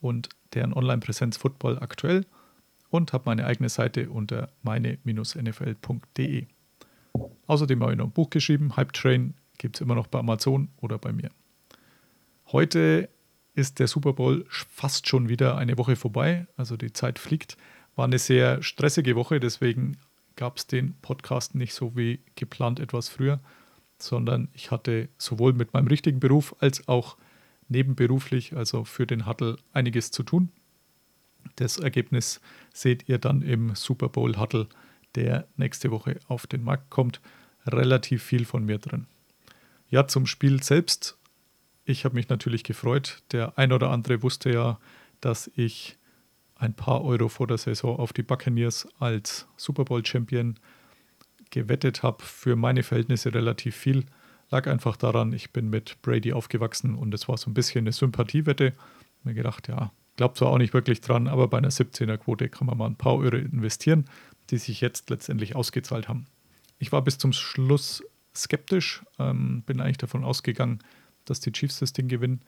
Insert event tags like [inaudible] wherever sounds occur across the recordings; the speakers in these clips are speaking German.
und deren Online-Präsenz Football aktuell und habe meine eigene Seite unter meine-nfl.de. Außerdem habe ich noch ein Buch geschrieben, Hype Train, gibt es immer noch bei Amazon oder bei mir. Heute ist der Super Bowl fast schon wieder eine Woche vorbei, also die Zeit fliegt. War eine sehr stressige Woche, deswegen gab es den Podcast nicht so wie geplant etwas früher, sondern ich hatte sowohl mit meinem richtigen Beruf als auch nebenberuflich, also für den Huddle, einiges zu tun. Das Ergebnis seht ihr dann im Super Bowl Huddle, der nächste Woche auf den Markt kommt. Relativ viel von mir drin. Ja, zum Spiel selbst. Ich habe mich natürlich gefreut. Der ein oder andere wusste ja, dass ich ein paar Euro vor der Saison auf die Buccaneers als Super Bowl Champion gewettet habe. Für meine Verhältnisse relativ viel. Lag einfach daran, ich bin mit Brady aufgewachsen und es war so ein bisschen eine Sympathiewette. Mir gedacht, ja, glaubt zwar auch nicht wirklich dran, aber bei einer 17er-Quote kann man mal ein paar Euro investieren, die sich jetzt letztendlich ausgezahlt haben. Ich war bis zum Schluss skeptisch, ähm, bin eigentlich davon ausgegangen, dass die Chiefs das Ding gewinnen.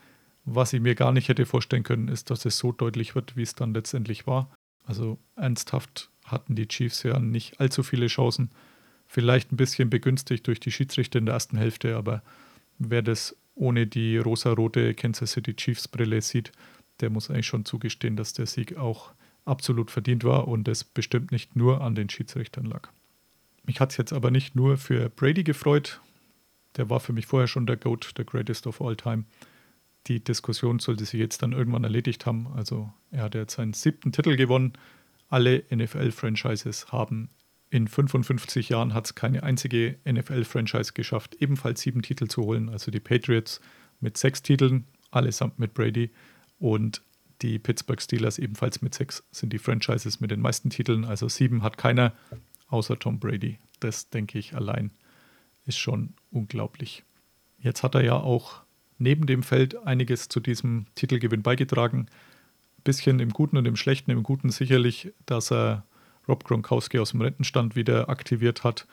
Was ich mir gar nicht hätte vorstellen können, ist, dass es so deutlich wird, wie es dann letztendlich war. Also ernsthaft hatten die Chiefs ja nicht allzu viele Chancen. Vielleicht ein bisschen begünstigt durch die Schiedsrichter in der ersten Hälfte, aber wer das ohne die rosa-rote Kansas City Chiefs Brille sieht, der muss eigentlich schon zugestehen, dass der Sieg auch absolut verdient war und es bestimmt nicht nur an den Schiedsrichtern lag. Mich hat es jetzt aber nicht nur für Brady gefreut, der war für mich vorher schon der GOAT, der Greatest of All Time. Die Diskussion sollte sich jetzt dann irgendwann erledigt haben. Also er hat jetzt seinen siebten Titel gewonnen. Alle NFL-Franchises haben in 55 Jahren hat es keine einzige NFL-Franchise geschafft, ebenfalls sieben Titel zu holen. Also die Patriots mit sechs Titeln, allesamt mit Brady. Und die Pittsburgh Steelers ebenfalls mit sechs sind die Franchises mit den meisten Titeln. Also sieben hat keiner außer Tom Brady. Das denke ich allein ist schon unglaublich. Jetzt hat er ja auch neben dem Feld einiges zu diesem Titelgewinn beigetragen. Ein bisschen im Guten und im Schlechten. Im Guten sicherlich, dass er Rob Gronkowski aus dem Rentenstand wieder aktiviert hat,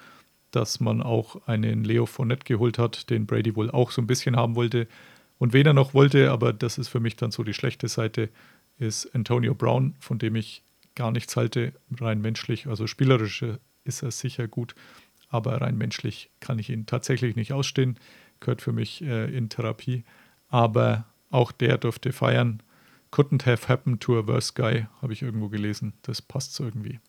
dass man auch einen Leo Fournette geholt hat, den Brady wohl auch so ein bisschen haben wollte. Und wen er noch wollte, aber das ist für mich dann so die schlechte Seite, ist Antonio Brown, von dem ich gar nichts halte, rein menschlich. Also spielerisch ist er sicher gut, aber rein menschlich kann ich ihn tatsächlich nicht ausstehen. Gehört für mich äh, in Therapie. Aber auch der durfte feiern. Couldn't have happened to a worse guy, habe ich irgendwo gelesen. Das passt so irgendwie.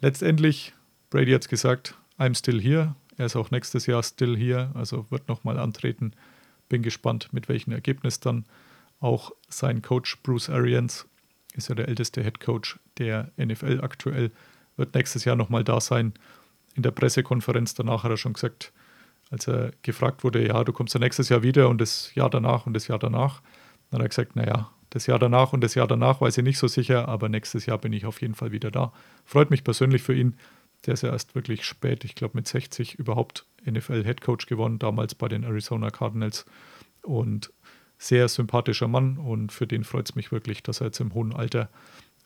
Letztendlich, Brady hat es gesagt, I'm still here. Er ist auch nächstes Jahr still here, also wird nochmal antreten. Bin gespannt, mit welchem Ergebnis dann. Auch sein Coach Bruce Arians ist ja der älteste Head Coach der NFL aktuell, wird nächstes Jahr nochmal da sein. In der Pressekonferenz danach hat er schon gesagt, als er gefragt wurde, ja, du kommst ja nächstes Jahr wieder und das Jahr danach und das Jahr danach. Dann hat er gesagt, naja, das Jahr danach und das Jahr danach weiß ich nicht so sicher, aber nächstes Jahr bin ich auf jeden Fall wieder da. Freut mich persönlich für ihn. Der ist ja erst wirklich spät, ich glaube mit 60 überhaupt NFL-Headcoach gewonnen, damals bei den Arizona Cardinals. Und sehr sympathischer Mann und für den freut es mich wirklich, dass er jetzt im hohen Alter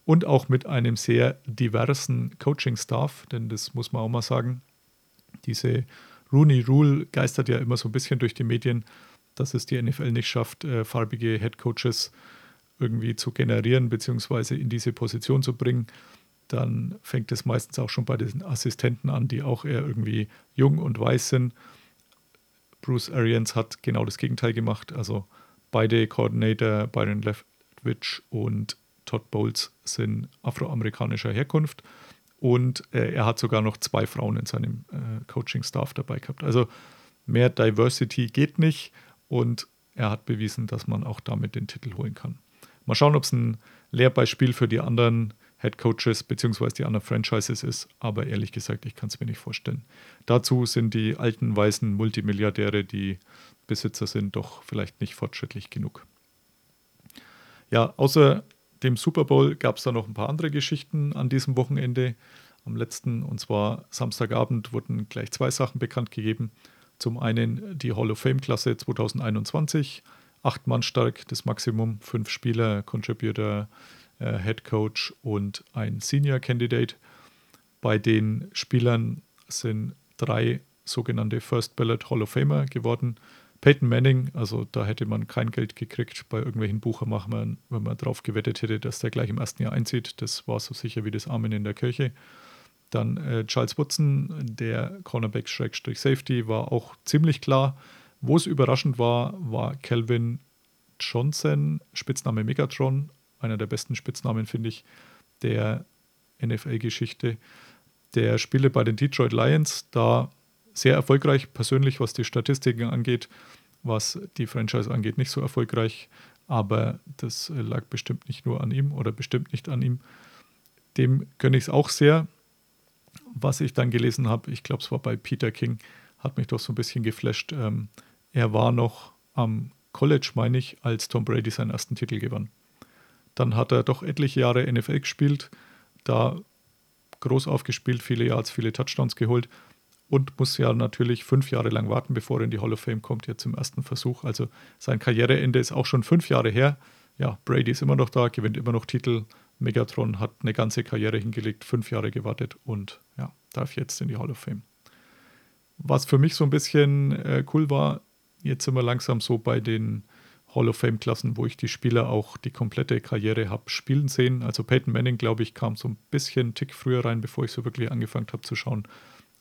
und auch mit einem sehr diversen Coaching-Staff, denn das muss man auch mal sagen. Diese Rooney Rule geistert ja immer so ein bisschen durch die Medien, dass es die NFL nicht schafft, äh, farbige Headcoaches irgendwie zu generieren bzw. in diese Position zu bringen, dann fängt es meistens auch schon bei den Assistenten an, die auch eher irgendwie jung und weiß sind. Bruce Arians hat genau das Gegenteil gemacht. Also beide Coordinator, Byron Leftwich und Todd Bowles, sind afroamerikanischer Herkunft. Und äh, er hat sogar noch zwei Frauen in seinem äh, Coaching-Staff dabei gehabt. Also mehr Diversity geht nicht. Und er hat bewiesen, dass man auch damit den Titel holen kann. Mal schauen, ob es ein Lehrbeispiel für die anderen Head Coaches bzw. die anderen Franchises ist, aber ehrlich gesagt, ich kann es mir nicht vorstellen. Dazu sind die alten weißen Multimilliardäre, die Besitzer sind, doch vielleicht nicht fortschrittlich genug. Ja, außer dem Super Bowl gab es da noch ein paar andere Geschichten an diesem Wochenende. Am letzten, und zwar Samstagabend, wurden gleich zwei Sachen bekannt gegeben. Zum einen die Hall of Fame-Klasse 2021, acht Mann stark, das Maximum, fünf Spieler, Contributor, äh, Head Coach und ein Senior Candidate. Bei den Spielern sind drei sogenannte First Ballot Hall of Famer geworden. Peyton Manning, also da hätte man kein Geld gekriegt bei irgendwelchen Buchermachern, wenn man darauf gewettet hätte, dass der gleich im ersten Jahr einzieht. Das war so sicher wie das Amen in der Kirche. Dann äh, Charles Woodson, der Cornerback-Safety, war auch ziemlich klar. Wo es überraschend war, war Calvin Johnson, Spitzname Megatron, einer der besten Spitznamen, finde ich, der NFL-Geschichte. Der Spieler bei den Detroit Lions, da sehr erfolgreich, persönlich, was die Statistiken angeht, was die Franchise angeht, nicht so erfolgreich. Aber das lag bestimmt nicht nur an ihm oder bestimmt nicht an ihm. Dem gönne ich es auch sehr. Was ich dann gelesen habe, ich glaube, es war bei Peter King, hat mich doch so ein bisschen geflasht. Ähm, er war noch am College, meine ich, als Tom Brady seinen ersten Titel gewann. Dann hat er doch etliche Jahre NFL gespielt, da groß aufgespielt, viele Yards, viele Touchdowns geholt und muss ja natürlich fünf Jahre lang warten, bevor er in die Hall of Fame kommt, jetzt im ersten Versuch. Also sein Karriereende ist auch schon fünf Jahre her. Ja, Brady ist immer noch da, gewinnt immer noch Titel. Megatron hat eine ganze Karriere hingelegt, fünf Jahre gewartet und ja, darf jetzt in die Hall of Fame. Was für mich so ein bisschen äh, cool war, jetzt sind wir langsam so bei den Hall of Fame-Klassen, wo ich die Spieler auch die komplette Karriere habe spielen sehen. Also Peyton Manning, glaube ich, kam so ein bisschen einen Tick früher rein, bevor ich so wirklich angefangen habe zu schauen.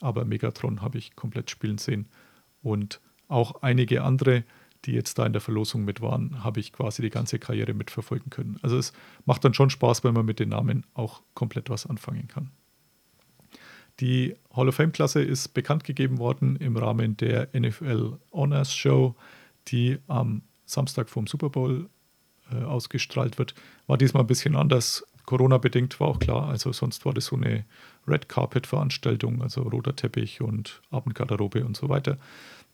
Aber Megatron habe ich komplett spielen sehen. Und auch einige andere, die jetzt da in der Verlosung mit waren, habe ich quasi die ganze Karriere mitverfolgen können. Also es macht dann schon Spaß, wenn man mit den Namen auch komplett was anfangen kann. Die Hall of Fame-Klasse ist bekannt gegeben worden im Rahmen der NFL Honors Show, die am Samstag vom Super Bowl äh, ausgestrahlt wird. War diesmal ein bisschen anders. Corona-bedingt war auch klar. Also sonst war das so eine Red Carpet-Veranstaltung, also roter Teppich und Abendgarderobe und so weiter.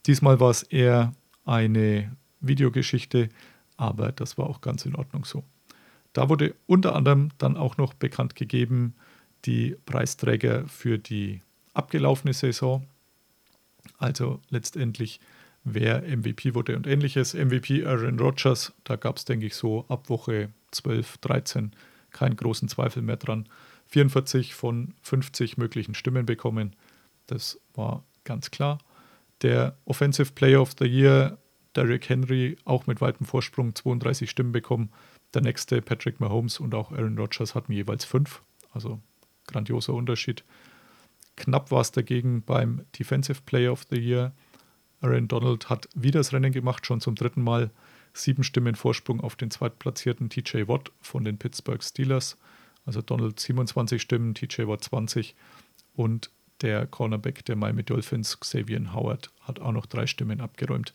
Diesmal war es eher eine Videogeschichte, aber das war auch ganz in Ordnung so. Da wurde unter anderem dann auch noch bekannt gegeben, die Preisträger für die abgelaufene Saison. Also letztendlich, wer MVP wurde und ähnliches. MVP Aaron Rodgers, da gab es, denke ich, so ab Woche 12, 13 keinen großen Zweifel mehr dran. 44 von 50 möglichen Stimmen bekommen. Das war ganz klar. Der Offensive Player of the Year, Derrick Henry, auch mit weitem Vorsprung 32 Stimmen bekommen. Der nächste, Patrick Mahomes und auch Aaron Rodgers hatten jeweils fünf. Also grandioser Unterschied. Knapp war es dagegen beim Defensive Player of the Year. Aaron Donald hat wieder das Rennen gemacht, schon zum dritten Mal. Sieben Stimmen Vorsprung auf den zweitplatzierten TJ Watt von den Pittsburgh Steelers. Also Donald 27 Stimmen, TJ Watt 20 und der Cornerback der Miami Dolphins, Xavier Howard, hat auch noch drei Stimmen abgeräumt.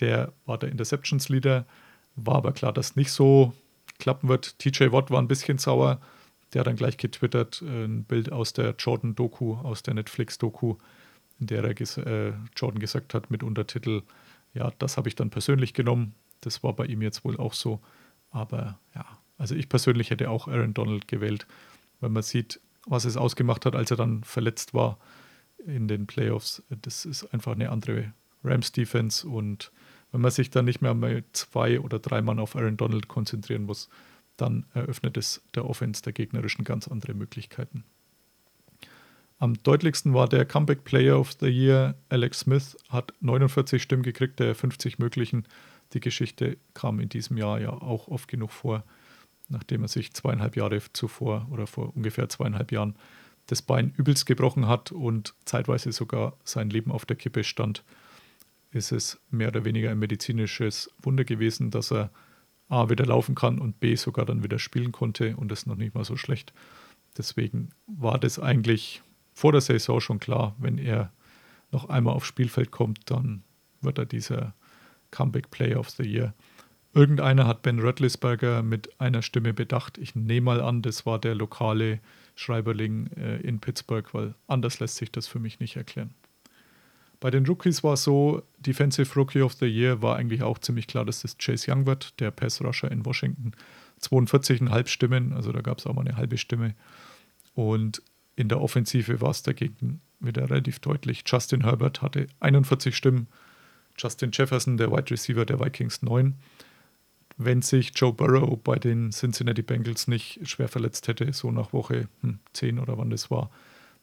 Der war der Interceptions Leader, war aber klar, dass nicht so klappen wird. TJ Watt war ein bisschen sauer, der hat dann gleich getwittert, äh, ein Bild aus der Jordan-Doku, aus der Netflix-Doku, in der er ges äh, Jordan gesagt hat mit Untertitel, ja, das habe ich dann persönlich genommen. Das war bei ihm jetzt wohl auch so. Aber ja, also ich persönlich hätte auch Aaron Donald gewählt, wenn man sieht, was es ausgemacht hat, als er dann verletzt war in den Playoffs. Das ist einfach eine andere Rams-Defense und wenn man sich dann nicht mehr mal zwei oder drei Mann auf Aaron Donald konzentrieren muss, dann eröffnet es der Offense der gegnerischen ganz andere Möglichkeiten. Am deutlichsten war der Comeback Player of the Year. Alex Smith hat 49 Stimmen gekriegt, der 50 möglichen. Die Geschichte kam in diesem Jahr ja auch oft genug vor, nachdem er sich zweieinhalb Jahre zuvor oder vor ungefähr zweieinhalb Jahren das Bein übelst gebrochen hat und zeitweise sogar sein Leben auf der Kippe stand, ist es mehr oder weniger ein medizinisches Wunder gewesen, dass er A wieder laufen kann und B sogar dann wieder spielen konnte und das noch nicht mal so schlecht. Deswegen war das eigentlich vor der Saison schon klar, wenn er noch einmal aufs Spielfeld kommt, dann wird er dieser Comeback Player of the Year. Irgendeiner hat Ben Röttlisberger mit einer Stimme bedacht. Ich nehme mal an, das war der lokale Schreiberling äh, in Pittsburgh, weil anders lässt sich das für mich nicht erklären. Bei den Rookies war es so, Defensive Rookie of the Year war eigentlich auch ziemlich klar, dass das Chase Young wird, der Pass Rusher in Washington. 42,5 Stimmen, also da gab es auch mal eine halbe Stimme. Und in der Offensive war es dagegen wieder relativ deutlich. Justin Herbert hatte 41 Stimmen, Justin Jefferson, der Wide Receiver der Vikings, 9. Wenn sich Joe Burrow bei den Cincinnati Bengals nicht schwer verletzt hätte, so nach Woche hm, 10 oder wann das war,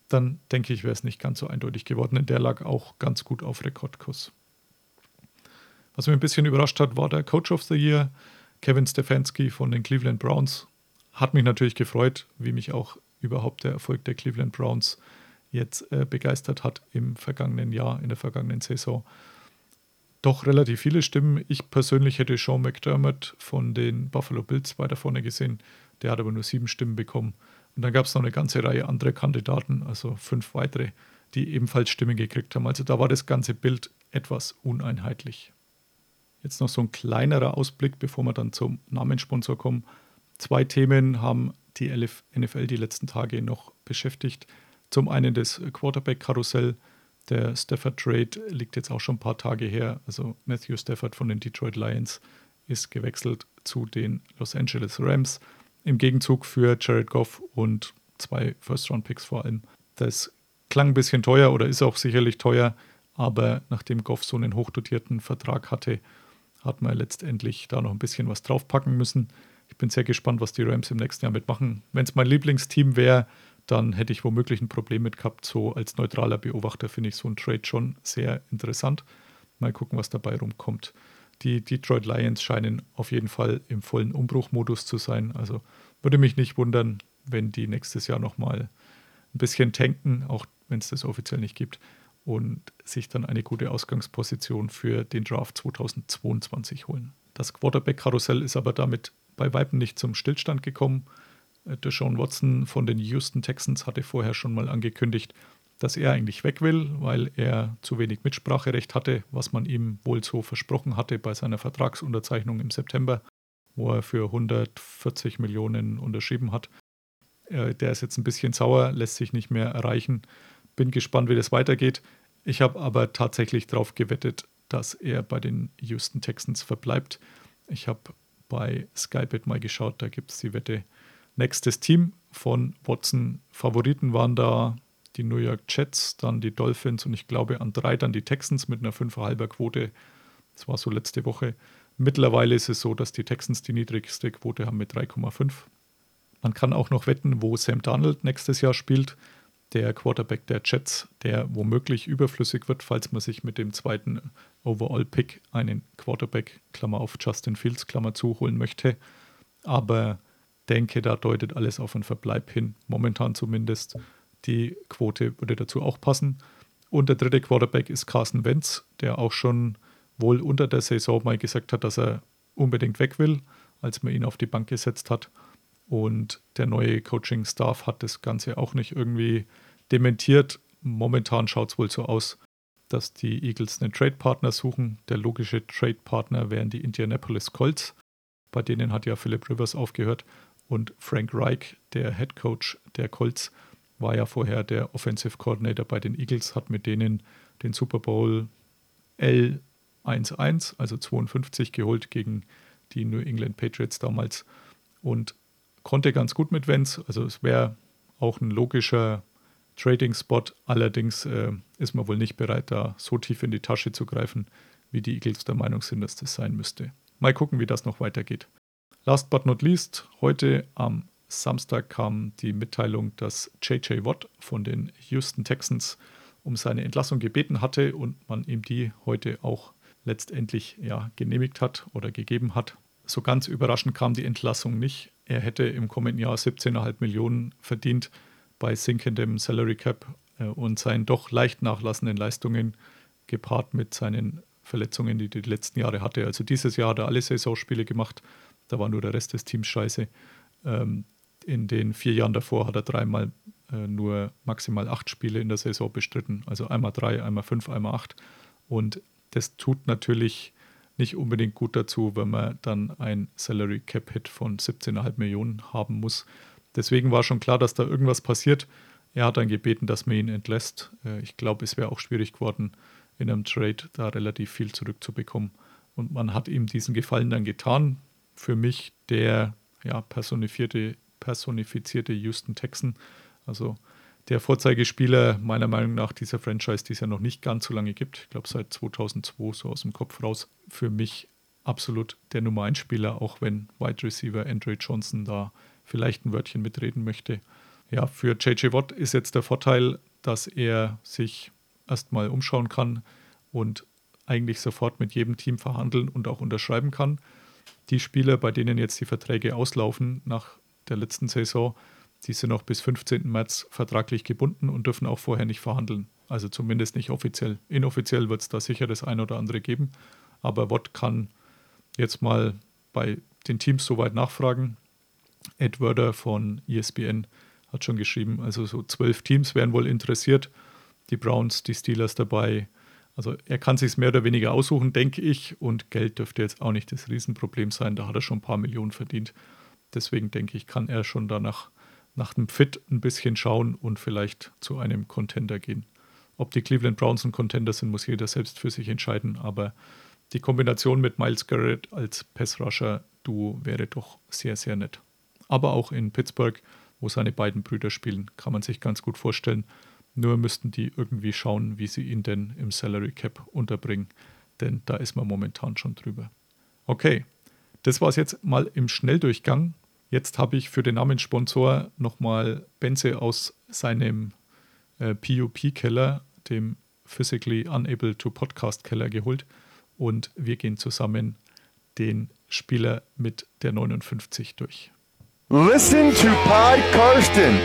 dann denke ich, wäre es nicht ganz so eindeutig geworden. Denn der lag auch ganz gut auf Rekordkurs. Was mich ein bisschen überrascht hat, war der Coach of the Year, Kevin Stefanski von den Cleveland Browns. Hat mich natürlich gefreut, wie mich auch überhaupt der Erfolg der Cleveland Browns jetzt äh, begeistert hat im vergangenen Jahr, in der vergangenen Saison. Doch relativ viele Stimmen. Ich persönlich hätte Sean McDermott von den Buffalo Bills weiter vorne gesehen. Der hat aber nur sieben Stimmen bekommen. Und dann gab es noch eine ganze Reihe anderer Kandidaten, also fünf weitere, die ebenfalls Stimmen gekriegt haben. Also da war das ganze Bild etwas uneinheitlich. Jetzt noch so ein kleinerer Ausblick, bevor wir dann zum Namenssponsor kommen. Zwei Themen haben die NFL die letzten Tage noch beschäftigt. Zum einen das Quarterback-Karussell. Der Stafford Trade liegt jetzt auch schon ein paar Tage her. Also Matthew Stafford von den Detroit Lions ist gewechselt zu den Los Angeles Rams. Im Gegenzug für Jared Goff und zwei First-Round-Picks vor allem. Das klang ein bisschen teuer oder ist auch sicherlich teuer, aber nachdem Goff so einen hochdotierten Vertrag hatte, hat man letztendlich da noch ein bisschen was draufpacken müssen. Ich bin sehr gespannt, was die Rams im nächsten Jahr mitmachen. Wenn es mein Lieblingsteam wäre, dann hätte ich womöglich ein Problem mit gehabt. So als neutraler Beobachter finde ich so ein Trade schon sehr interessant. Mal gucken, was dabei rumkommt. Die Detroit Lions scheinen auf jeden Fall im vollen Umbruchmodus zu sein. Also würde mich nicht wundern, wenn die nächstes Jahr nochmal ein bisschen tanken, auch wenn es das offiziell nicht gibt und sich dann eine gute Ausgangsposition für den Draft 2022 holen. Das Quarterback-Karussell ist aber damit bei Weitem nicht zum Stillstand gekommen. Äh, der Sean Watson von den Houston Texans hatte vorher schon mal angekündigt, dass er eigentlich weg will, weil er zu wenig Mitspracherecht hatte, was man ihm wohl so versprochen hatte bei seiner Vertragsunterzeichnung im September, wo er für 140 Millionen unterschrieben hat. Äh, der ist jetzt ein bisschen sauer, lässt sich nicht mehr erreichen. Bin gespannt, wie das weitergeht. Ich habe aber tatsächlich darauf gewettet, dass er bei den Houston Texans verbleibt. Ich habe bei Skybit mal geschaut, da gibt es die Wette. Nächstes Team von Watson. Favoriten waren da die New York Jets, dann die Dolphins und ich glaube an drei dann die Texans mit einer 5,5er Quote. Das war so letzte Woche. Mittlerweile ist es so, dass die Texans die niedrigste Quote haben mit 3,5. Man kann auch noch wetten, wo Sam Darnold nächstes Jahr spielt der Quarterback der Jets, der womöglich überflüssig wird, falls man sich mit dem zweiten Overall-Pick einen Quarterback, Klammer auf Justin Fields, Klammer zu, holen möchte. Aber denke, da deutet alles auf einen Verbleib hin, momentan zumindest. Die Quote würde dazu auch passen. Und der dritte Quarterback ist Carson Wentz, der auch schon wohl unter der Saison mal gesagt hat, dass er unbedingt weg will, als man ihn auf die Bank gesetzt hat. Und der neue Coaching-Staff hat das Ganze auch nicht irgendwie dementiert. Momentan schaut es wohl so aus, dass die Eagles einen Trade-Partner suchen. Der logische Trade-Partner wären die Indianapolis Colts. Bei denen hat ja Philip Rivers aufgehört. Und Frank Reich, der Head Coach der Colts, war ja vorher der Offensive Coordinator bei den Eagles, hat mit denen den Super Bowl L11, also 52, geholt gegen die New England Patriots damals. Und konnte ganz gut mit Vents. Also es wäre auch ein logischer Trading-Spot. Allerdings äh, ist man wohl nicht bereit, da so tief in die Tasche zu greifen, wie die Eagles der Meinung sind, dass das sein müsste. Mal gucken, wie das noch weitergeht. Last but not least, heute am Samstag kam die Mitteilung, dass JJ Watt von den Houston Texans um seine Entlassung gebeten hatte und man ihm die heute auch letztendlich ja, genehmigt hat oder gegeben hat. So ganz überraschend kam die Entlassung nicht. Er hätte im kommenden Jahr 17,5 Millionen verdient bei sinkendem Salary Cap äh, und seinen doch leicht nachlassenden Leistungen gepaart mit seinen Verletzungen, die er die letzten Jahre hatte. Also dieses Jahr hat er alle Saisonspiele gemacht, da war nur der Rest des Teams scheiße. Ähm, in den vier Jahren davor hat er dreimal äh, nur maximal acht Spiele in der Saison bestritten. Also einmal drei, einmal fünf, einmal acht. Und das tut natürlich nicht unbedingt gut dazu, wenn man dann ein Salary Cap Hit von 17,5 Millionen haben muss. Deswegen war schon klar, dass da irgendwas passiert. Er hat dann gebeten, dass man ihn entlässt. Äh, ich glaube, es wäre auch schwierig geworden, in einem Trade da relativ viel zurückzubekommen. Und man hat ihm diesen Gefallen dann getan. Für mich der ja, personifizierte, personifizierte Houston Texan. Also der Vorzeigespieler meiner Meinung nach dieser Franchise, die es ja noch nicht ganz so lange gibt. Ich glaube seit 2002 so aus dem Kopf raus. Für mich absolut der Nummer 1 Spieler, auch wenn Wide Receiver Andre Johnson da vielleicht ein Wörtchen mitreden möchte. Ja, für JJ Watt ist jetzt der Vorteil, dass er sich erstmal umschauen kann und eigentlich sofort mit jedem Team verhandeln und auch unterschreiben kann. Die Spieler, bei denen jetzt die Verträge auslaufen nach der letzten Saison, die sind noch bis 15. März vertraglich gebunden und dürfen auch vorher nicht verhandeln. Also zumindest nicht offiziell. Inoffiziell wird es da sicher das ein oder andere geben. Aber Watt kann jetzt mal bei den Teams soweit nachfragen. Ed Werder von ESPN hat schon geschrieben, also so zwölf Teams wären wohl interessiert. Die Browns, die Steelers dabei. Also er kann sich mehr oder weniger aussuchen, denke ich. Und Geld dürfte jetzt auch nicht das Riesenproblem sein. Da hat er schon ein paar Millionen verdient. Deswegen denke ich, kann er schon danach nach dem Fit ein bisschen schauen und vielleicht zu einem Contender gehen. Ob die Cleveland Browns ein Contender sind, muss jeder selbst für sich entscheiden. Aber die Kombination mit Miles Garrett als Pass-Rusher-Duo wäre doch sehr, sehr nett. Aber auch in Pittsburgh wo seine beiden Brüder spielen. Kann man sich ganz gut vorstellen. Nur müssten die irgendwie schauen, wie sie ihn denn im Salary Cap unterbringen. Denn da ist man momentan schon drüber. Okay, das war es jetzt mal im Schnelldurchgang. Jetzt habe ich für den Namenssponsor nochmal Benze aus seinem äh, PUP-Keller, dem Physically Unable to Podcast Keller, geholt. Und wir gehen zusammen den Spieler mit der 59 durch. Listen to Pod Karsten.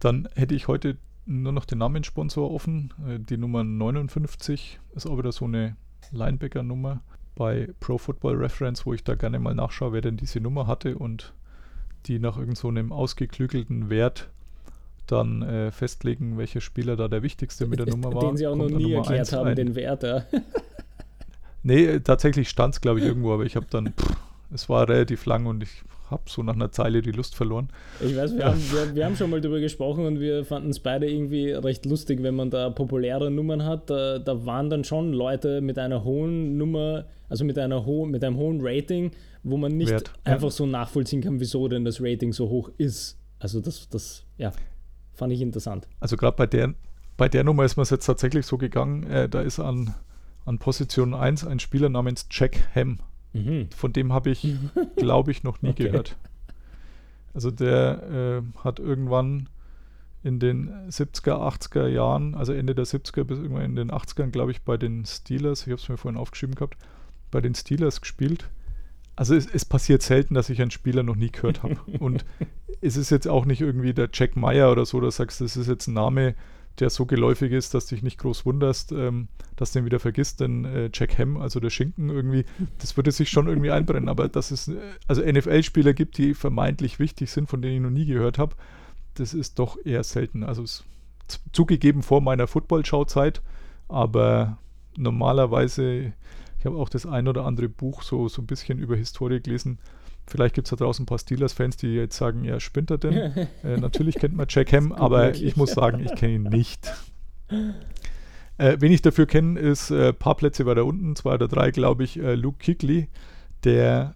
Dann hätte ich heute nur noch den Namenssponsor offen. Äh, die Nummer 59 ist auch wieder so eine Linebacker-Nummer bei Pro Football Reference, wo ich da gerne mal nachschaue, wer denn diese Nummer hatte und die nach irgendeinem so ausgeklügelten Wert dann äh, festlegen, welcher Spieler da der wichtigste mit der Nummer war. Den sie auch noch nie erklärt haben, ein. den Wert. Ja. nee, tatsächlich stand es, glaube ich, irgendwo, aber ich habe dann pff, es war relativ lang und ich habe so nach einer Zeile die Lust verloren. Ich weiß, wir, ja. haben, wir, wir, haben schon mal darüber gesprochen und wir fanden es beide irgendwie recht lustig, wenn man da populäre Nummern hat. Da, da waren dann schon Leute mit einer hohen Nummer, also mit, einer ho mit einem hohen Rating, wo man nicht Wert. einfach so nachvollziehen kann, wieso denn das Rating so hoch ist. Also das, das ja, fand ich interessant. Also gerade bei der, bei der Nummer ist man es jetzt tatsächlich so gegangen, äh, da ist an, an Position 1 ein Spieler namens Jack Ham Mhm. Von dem habe ich, [laughs] glaube ich, noch nie okay. gehört. Also der äh, hat irgendwann in den 70er, 80er Jahren, also Ende der 70er bis irgendwann in den 80ern, glaube ich, bei den Steelers, ich habe es mir vorhin aufgeschrieben gehabt, bei den Steelers gespielt. Also es, es passiert selten, dass ich einen Spieler noch nie gehört habe. [laughs] Und es ist jetzt auch nicht irgendwie der Jack Meyer oder so, da sagst das ist jetzt ein Name, der so geläufig ist, dass dich nicht groß wunderst, ähm, dass du ihn wieder vergisst, denn äh, Jack Ham, also der Schinken irgendwie, das würde sich schon irgendwie einbrennen, aber dass es äh, also NFL-Spieler gibt, die vermeintlich wichtig sind, von denen ich noch nie gehört habe, das ist doch eher selten. Also es, zugegeben vor meiner Football-Schauzeit, aber normalerweise, ich habe auch das ein oder andere Buch so, so ein bisschen über Historie gelesen, Vielleicht gibt es da draußen ein paar Steelers-Fans, die jetzt sagen, ja, spinnt er denn? [laughs] äh, natürlich kennt man Jack Ham, aber möglich. ich muss sagen, ich kenne ihn nicht. Äh, wen ich dafür kenne, ist ein äh, paar Plätze weiter unten, zwei oder drei, glaube ich, äh, Luke Kigley, der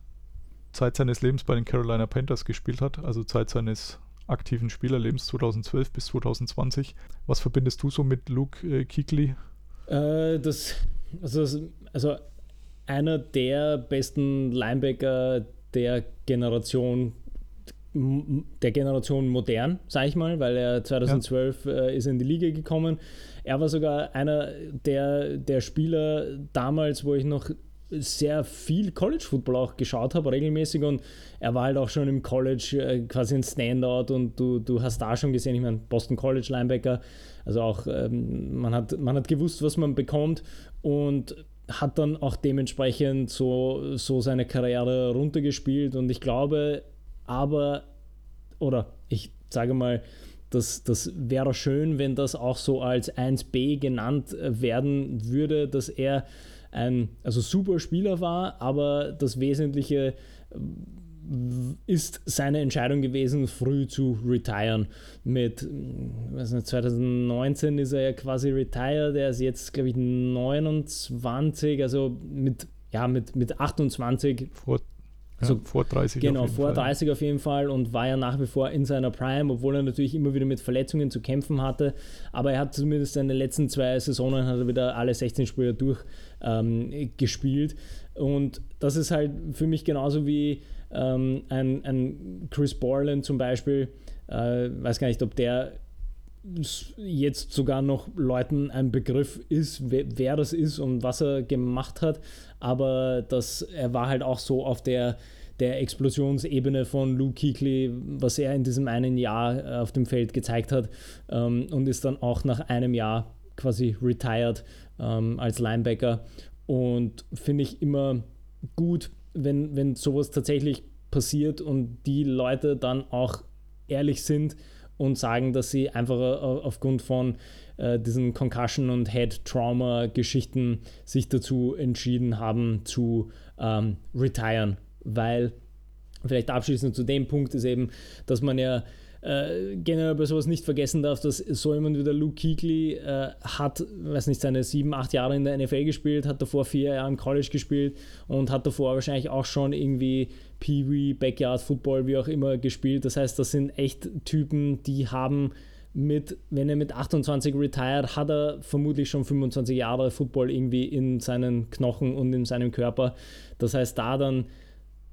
Zeit seines Lebens bei den Carolina Panthers gespielt hat, also Zeit seines aktiven Spielerlebens 2012 bis 2020. Was verbindest du so mit Luke äh, Kuechly? Äh, das, also, also einer der besten Linebacker, der Generation der Generation modern, sage ich mal, weil er 2012 ja. äh, ist in die Liga gekommen. Er war sogar einer der, der Spieler damals, wo ich noch sehr viel College Football auch geschaut habe, regelmäßig und er war halt auch schon im College äh, quasi ein Standout und du, du hast da schon gesehen, ich meine, Boston College Linebacker, also auch ähm, man, hat, man hat gewusst, was man bekommt und hat dann auch dementsprechend so, so seine Karriere runtergespielt. Und ich glaube aber, oder ich sage mal, das, das wäre schön, wenn das auch so als 1b genannt werden würde, dass er ein also super Spieler war, aber das Wesentliche ist seine Entscheidung gewesen, früh zu retiren. Mit was nicht, 2019 ist er ja quasi retired, er ist jetzt, glaube ich, 29, also mit, ja, mit, mit 28. Vor, Also, vor 30 Genau, auf jeden vor Fall. 30 auf jeden Fall und war ja nach wie vor in seiner Prime, obwohl er natürlich immer wieder mit Verletzungen zu kämpfen hatte. Aber er hat zumindest seine letzten zwei Saisonen hat er wieder alle 16 Spieler durch ähm. Und das ist halt für mich genauso wie ähm, ein, ein Chris Borland zum Beispiel. Äh, weiß gar nicht, ob der jetzt sogar noch Leuten ein Begriff ist, wer, wer das ist und was er gemacht hat. Aber das, er war halt auch so auf der, der Explosionsebene von Luke Kuechly, was er in diesem einen Jahr äh, auf dem Feld gezeigt hat ähm, und ist dann auch nach einem Jahr quasi retired ähm, als Linebacker. Und finde ich immer gut, wenn, wenn sowas tatsächlich passiert und die Leute dann auch ehrlich sind und sagen, dass sie einfach äh, aufgrund von äh, diesen Concussion- und Head-Trauma-Geschichten sich dazu entschieden haben zu ähm, retiren. Weil vielleicht abschließend zu dem Punkt ist eben, dass man ja äh, generell bei sowas nicht vergessen darf, dass so jemand wie der Luke Kuechly äh, hat, weiß nicht, seine sieben, acht Jahre in der NFL gespielt, hat davor vier Jahre im College gespielt und hat davor wahrscheinlich auch schon irgendwie Pee-Wee, Backyard Football, wie auch immer gespielt. Das heißt, das sind echt Typen, die haben mit, wenn er mit 28 retired, hat er vermutlich schon 25 Jahre Football irgendwie in seinen Knochen und in seinem Körper. Das heißt, da dann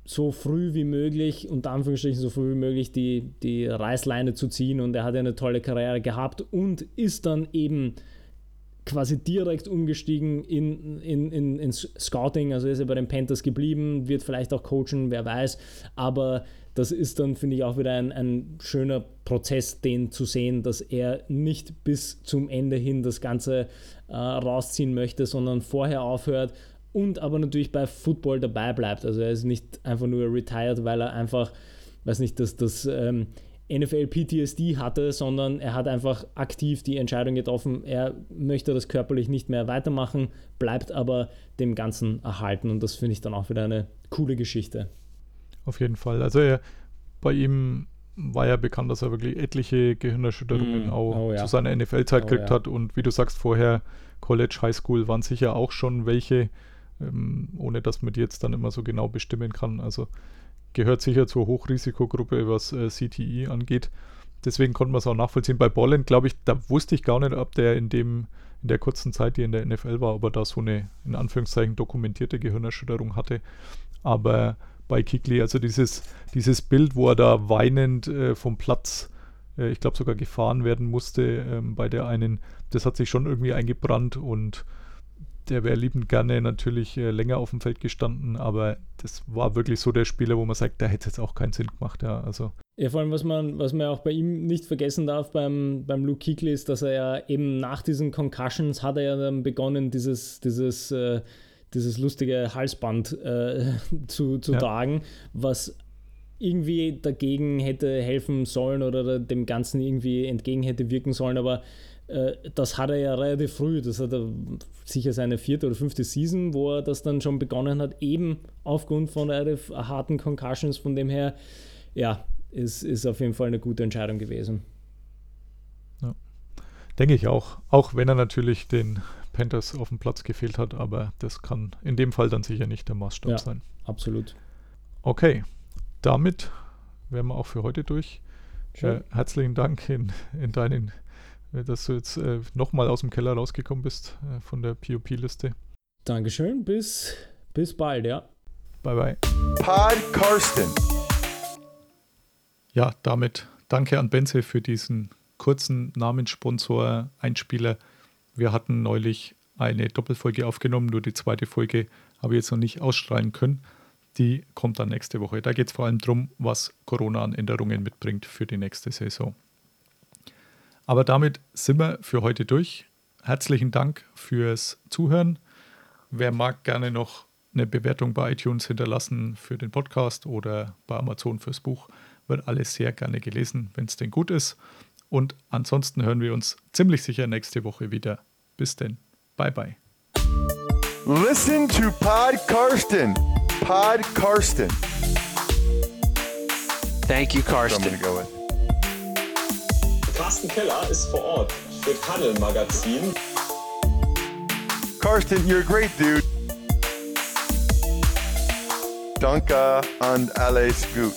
so früh wie möglich, unter Anführungsstrichen so früh wie möglich, die, die Reißleine zu ziehen. Und er hat ja eine tolle Karriere gehabt und ist dann eben quasi direkt umgestiegen in, in, in, in Scouting. Also ist er bei den Panthers geblieben, wird vielleicht auch coachen, wer weiß. Aber das ist dann, finde ich, auch wieder ein, ein schöner Prozess, den zu sehen, dass er nicht bis zum Ende hin das Ganze äh, rausziehen möchte, sondern vorher aufhört und aber natürlich bei Football dabei bleibt. Also er ist nicht einfach nur retired, weil er einfach, weiß nicht, dass das ähm, NFL PTSD hatte, sondern er hat einfach aktiv die Entscheidung getroffen, er möchte das körperlich nicht mehr weitermachen, bleibt aber dem Ganzen erhalten und das finde ich dann auch wieder eine coole Geschichte. Auf jeden Fall. Also er, bei ihm war ja bekannt, dass er wirklich etliche Gehirnerschütterungen Mm, auch oh ja. zu seiner NFL-Zeit Oh gekriegt ja. hat. Und wie du sagst, vorher College, High School waren sicher auch schon welche, ähm, ohne dass man die jetzt dann immer so genau bestimmen kann. Also gehört sicher zur Hochrisikogruppe, was äh, CTI angeht. Deswegen konnte man es auch nachvollziehen. Bei Bolland, glaube ich, da wusste ich gar nicht, ob der in dem in der kurzen Zeit, die in der NFL war, ob er da so eine in Anführungszeichen dokumentierte Gehirnerschütterung hatte. Aber bei Kikli, also dieses, dieses Bild, wo er da weinend äh, vom Platz, äh, ich glaube sogar gefahren werden musste ähm, bei der einen, das hat sich schon irgendwie eingebrannt und der wäre liebend gerne natürlich äh, länger auf dem Feld gestanden, aber das war wirklich so der Spieler, wo man sagt, da hätte es jetzt auch keinen Sinn gemacht, ja, also Ja, vor allem, was man, was man auch bei ihm nicht vergessen darf beim, beim Luke Kuechly ist, dass er ja eben nach diesen Concussions hat er ja dann begonnen, dieses, dieses, äh, dieses lustige Halsband äh, [laughs] zu, zu Ja. tragen, was irgendwie dagegen hätte helfen sollen oder dem Ganzen irgendwie entgegen hätte wirken sollen, aber das hat er ja relativ früh, das hat er sicher seine vierte oder fünfte Season, wo er das dann schon begonnen hat, eben aufgrund von relativ harten Concussions, von dem her, ja, ist, ist auf jeden Fall eine gute Entscheidung gewesen. denke ich auch. Auch wenn er natürlich den Panthers auf dem Platz gefehlt hat, aber das kann in dem Fall dann sicher nicht der Maßstab Ja. sein. Absolut. Okay, damit wären wir auch für heute durch. Äh, herzlichen Dank in, in deinen, äh, dass du jetzt äh, nochmal aus dem Keller rausgekommen bist äh, von der POP-Liste. Dankeschön, bis, bis bald, ja. Bye bye. Pod Karsten. Ja, damit danke an Benze für diesen kurzen Namenssponsor-Einspieler. Wir hatten neulich eine Doppelfolge aufgenommen, nur die zweite Folge habe ich jetzt noch nicht ausstrahlen können. Die kommt dann nächste Woche. Da geht es vor allem darum, was Corona an Änderungen mitbringt für die nächste Saison. Aber damit sind wir für heute durch. Herzlichen Dank fürs Zuhören. Wer mag gerne noch eine Bewertung bei iTunes hinterlassen für den Podcast oder bei Amazon fürs Buch, wird alles sehr gerne gelesen, wenn es denn gut ist. Und ansonsten hören wir uns ziemlich sicher nächste Woche wieder. Bis denn. Bye bye. Listen to Pod Karsten. Pod Karsten. Thank you, So I'm Karsten. Carsten Keller ist vor Ort für Tunnel Magazin. Karsten, you're great dude. Danke und alles gut.